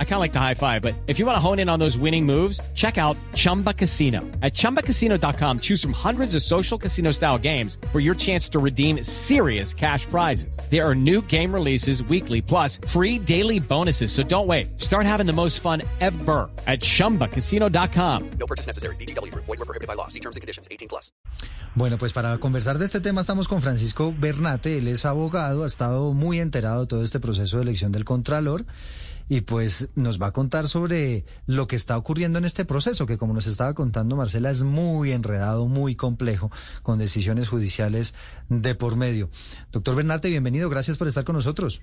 I kind of like the high five, but if you want to hone in on those winning moves, check out Chumba Casino. At ChumbaCasino.com, choose from hundreds of social casino style games for your chance to redeem serious cash prizes. There are new game releases weekly, plus free daily bonuses. So don't wait. Start having the most fun ever at ChumbaCasino.com. No purchase necessary. BGW. Void were prohibited by law. See terms and conditions. 18 plus. Bueno, pues para conversar de este tema estamos con Francisco Bernate. Él es abogado, ha estado muy enterado de todo este proceso de elección del Contralor y pues nos va a contar sobre lo que está ocurriendo en este proceso, que como nos estaba contando Marcela es muy enredado, muy complejo, con decisiones judiciales de por medio. Doctor Bernate, bienvenido, gracias por estar con nosotros.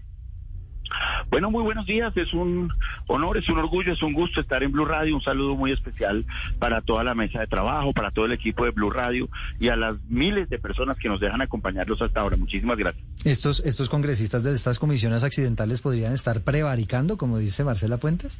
Bueno, muy buenos días. Es un honor, es un orgullo, es un gusto estar en Blue Radio. Un saludo muy especial para toda la mesa de trabajo, para todo el equipo de Blue Radio y a las miles de personas que nos dejan acompañarlos hasta ahora. Muchísimas gracias. Estos, estos congresistas de estas comisiones accidentales podrían estar prevaricando, como dice Marcela Puentes.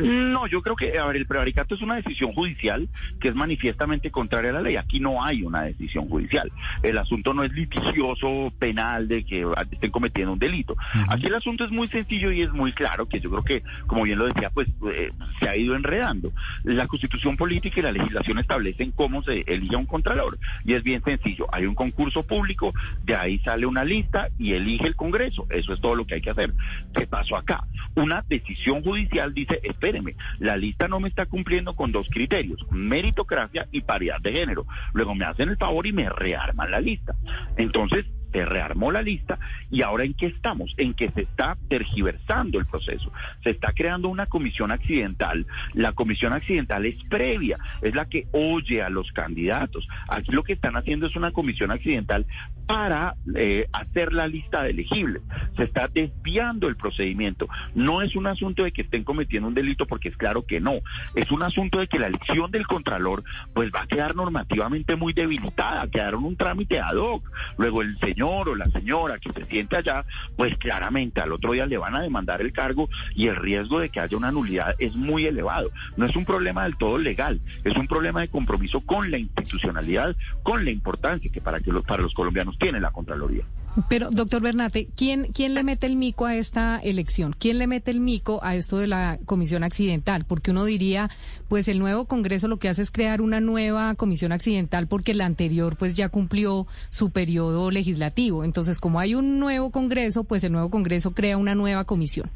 No, yo creo que, a ver, el prevaricato es una decisión judicial que es manifiestamente contraria a la ley. Aquí no hay una decisión judicial. El asunto no es litigioso, penal, de que estén cometiendo un delito. Aquí el asunto es muy sencillo y es muy claro, que yo creo que, como bien lo decía, pues eh, se ha ido enredando. La constitución política y la legislación establecen cómo se elige un contralor. Y es bien sencillo. Hay un concurso público, de ahí sale una lista y elige el Congreso. Eso es todo lo que hay que hacer. ¿Qué pasó acá? Una decisión judicial dice espéreme, la lista no me está cumpliendo con dos criterios, meritocracia y paridad de género. Luego me hacen el favor y me rearman la lista. Entonces, se rearmó la lista y ahora en qué estamos, en que se está tergiversando el proceso, se está creando una comisión accidental, la comisión accidental es previa, es la que oye a los candidatos, aquí lo que están haciendo es una comisión accidental para eh, hacer la lista de elegibles, se está desviando el procedimiento, no es un asunto de que estén cometiendo un delito porque es claro que no, es un asunto de que la elección del contralor pues va a quedar normativamente muy debilitada, quedaron un trámite ad hoc, luego el señor o la señora que se siente allá, pues claramente al otro día le van a demandar el cargo y el riesgo de que haya una nulidad es muy elevado. No es un problema del todo legal, es un problema de compromiso con la institucionalidad, con la importancia que para, que los, para los colombianos tiene la Contraloría. Pero, doctor Bernate, ¿quién, ¿quién le mete el mico a esta elección? ¿Quién le mete el mico a esto de la comisión accidental? Porque uno diría, pues el nuevo Congreso lo que hace es crear una nueva comisión accidental porque la anterior pues ya cumplió su periodo legislativo. Entonces, como hay un nuevo Congreso, pues el nuevo Congreso crea una nueva comisión.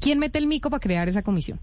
¿Quién mete el mico para crear esa comisión?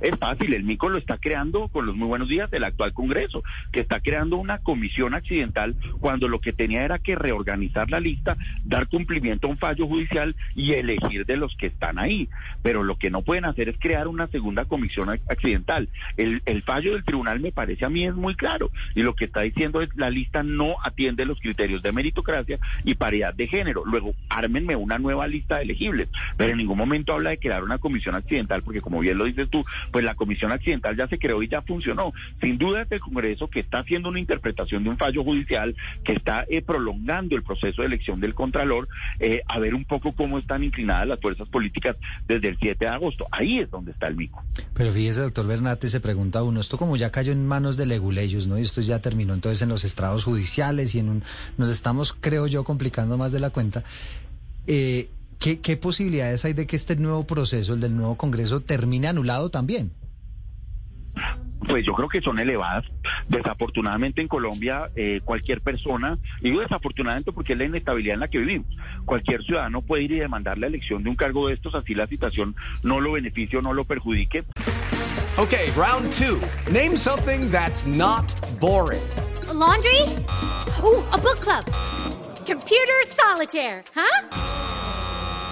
Es fácil, el MICO lo está creando con los muy buenos días del actual Congreso, que está creando una comisión accidental cuando lo que tenía era que reorganizar la lista, dar cumplimiento a un fallo judicial y elegir de los que están ahí. Pero lo que no pueden hacer es crear una segunda comisión accidental. El, el fallo del tribunal me parece a mí es muy claro y lo que está diciendo es la lista no atiende los criterios de meritocracia y paridad de género. Luego, ármenme una nueva lista de elegibles, pero en ningún momento habla de crear una comisión accidental porque como bien lo dices tú, pues la comisión accidental ya se creó y ya funcionó. Sin duda es el Congreso que está haciendo una interpretación de un fallo judicial, que está eh, prolongando el proceso de elección del Contralor, eh, a ver un poco cómo están inclinadas las fuerzas políticas desde el 7 de agosto. Ahí es donde está el mico. Pero fíjese, doctor Bernate, se pregunta uno, esto como ya cayó en manos de leguleyos, ¿no? Y esto ya terminó entonces en los estrados judiciales y en un... Nos estamos, creo yo, complicando más de la cuenta. Eh, ¿Qué, posibilidades hay de que este nuevo proceso, el del nuevo Congreso, termine anulado también? Pues yo creo que son elevadas. Desafortunadamente en Colombia eh, cualquier persona, y digo desafortunadamente porque es la inestabilidad en la que vivimos, cualquier ciudadano puede ir y demandar la elección de un cargo de estos, así la situación no lo beneficie o no lo perjudique. Ok, round two. Name something that's not boring. laundry? Uh, a book club. Computer solitaire, huh?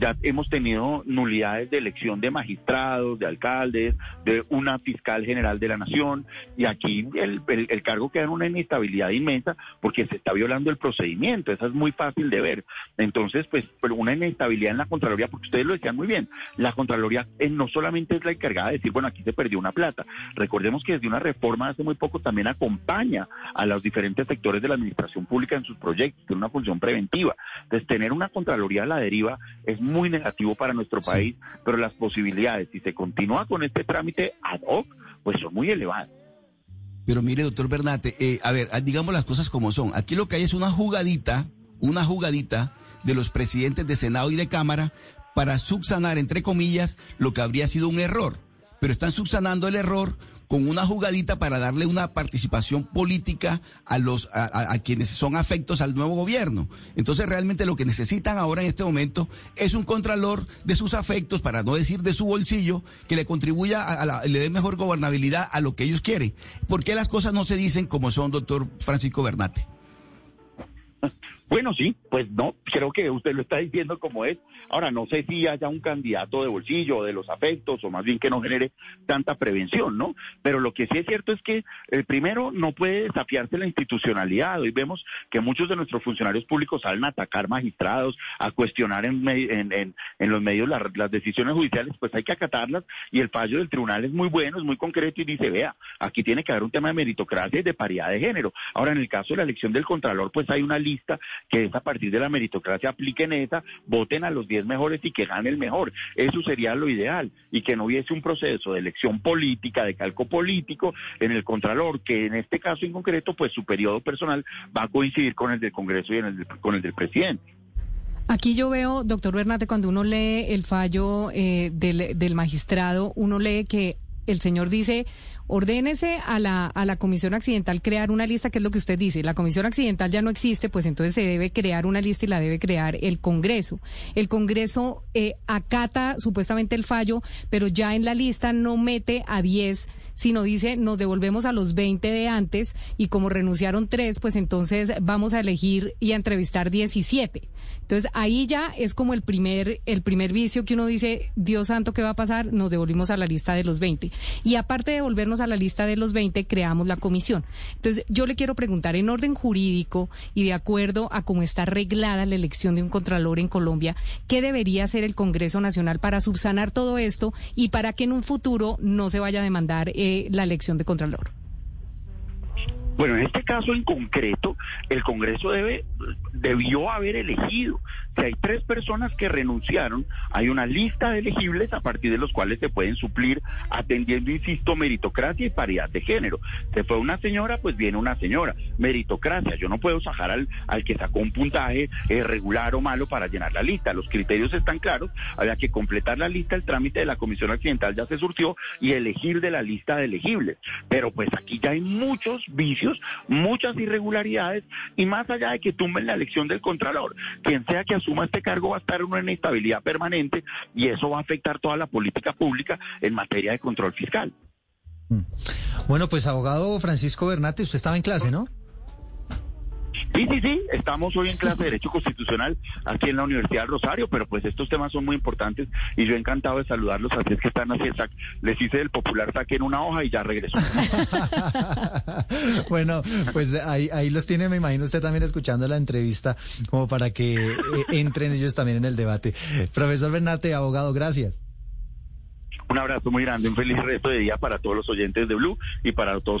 Ya hemos tenido nulidades de elección de magistrados, de alcaldes, de una fiscal general de la nación, y aquí el, el, cargo queda en una inestabilidad inmensa porque se está violando el procedimiento, eso es muy fácil de ver. Entonces, pues, pero una inestabilidad en la Contraloría, porque ustedes lo decían muy bien, la Contraloría eh, no solamente es la encargada de decir, bueno, aquí se perdió una plata, recordemos que desde una reforma hace muy poco también acompaña a los diferentes sectores de la administración pública en sus proyectos, tiene una función preventiva. Entonces, tener una Contraloría a la deriva es muy negativo para nuestro país, pero las posibilidades, si se continúa con este trámite ad hoc, pues son muy elevadas. Pero mire, doctor Bernate, eh, a ver, digamos las cosas como son. Aquí lo que hay es una jugadita, una jugadita de los presidentes de Senado y de Cámara para subsanar, entre comillas, lo que habría sido un error. Pero están subsanando el error con una jugadita para darle una participación política a los a, quienes son afectos al nuevo gobierno. Entonces realmente lo que necesitan ahora en este momento es un contralor de sus afectos, para no decir de su bolsillo, que le contribuya a, la, le dé mejor gobernabilidad a lo que ellos quieren. ¿Por qué las cosas no se dicen como son, doctor Francisco Bernate? Bueno, sí, pues no, creo que usted lo está diciendo como es. Ahora, no sé si haya un candidato de bolsillo o de los afectos, o más bien que no genere tanta prevención, ¿no? Pero lo que sí es cierto es que, el primero, no puede desafiarse la institucionalidad. Hoy vemos que muchos de nuestros funcionarios públicos salen a atacar magistrados, a cuestionar en, en, en, en los medios las, las decisiones judiciales, pues hay que acatarlas, y el fallo del tribunal es muy bueno, es muy concreto, y dice, vea, aquí tiene que haber un tema de meritocracia y de paridad de género. Ahora, en el caso de la elección del Contralor, pues hay una lista que es a partir de la meritocracia, apliquen esa, voten a los 10 mejores y que gane el mejor. Eso sería lo ideal y que no hubiese un proceso de elección política, de calco político en el Contralor, que en este caso en concreto, pues su periodo personal va a coincidir con el del Congreso y con el del presidente. Aquí yo veo, doctor Bernate, cuando uno lee el fallo eh, del, del magistrado, uno lee que el señor dice, ordénese a la, a la comisión accidental crear una lista, que es lo que usted dice. La comisión accidental ya no existe, pues entonces se debe crear una lista y la debe crear el Congreso. El Congreso eh, acata supuestamente el fallo, pero ya en la lista no mete a 10 sino dice nos devolvemos a los 20 de antes y como renunciaron tres, pues entonces vamos a elegir y a entrevistar 17. Entonces ahí ya es como el primer, el primer vicio que uno dice, Dios santo, ¿qué va a pasar? Nos devolvimos a la lista de los 20. Y aparte de volvernos a la lista de los 20, creamos la comisión. Entonces yo le quiero preguntar, en orden jurídico y de acuerdo a cómo está reglada la elección de un contralor en Colombia, ¿qué debería hacer el Congreso Nacional para subsanar todo esto y para que en un futuro no se vaya a demandar eh, la elección de Contralor? Bueno, en este caso en concreto, el Congreso debe, debió haber elegido. Si hay tres personas que renunciaron, hay una lista de elegibles a partir de los cuales se pueden suplir atendiendo, insisto, meritocracia y paridad de género. Se fue una señora, pues viene una señora. Meritocracia, yo no puedo sacar al, al que sacó un puntaje eh, regular o malo para llenar la lista. Los criterios están claros, había que completar la lista, el trámite de la Comisión Accidental ya se surtió y elegir de la lista de elegibles. Pero pues aquí ya hay muchos vicios muchas irregularidades y más allá de que tumben la elección del Contralor, quien sea que asuma este cargo va a estar en una inestabilidad permanente y eso va a afectar toda la política pública en materia de control fiscal. Bueno, pues abogado Francisco Bernate, usted estaba en clase, ¿no? Sí, sí, sí, estamos hoy en clase de Derecho Constitucional aquí en la Universidad del Rosario, pero pues estos temas son muy importantes y yo encantado de saludarlos, así es que están así, les hice del popular saquen una hoja y ya regreso. bueno, pues ahí, ahí los tiene, me imagino usted también escuchando la entrevista, como para que eh, entren ellos también en el debate. Profesor Bernate, abogado, gracias. Un abrazo muy grande, un feliz resto de día para todos los oyentes de Blue y para todos.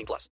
18 plus.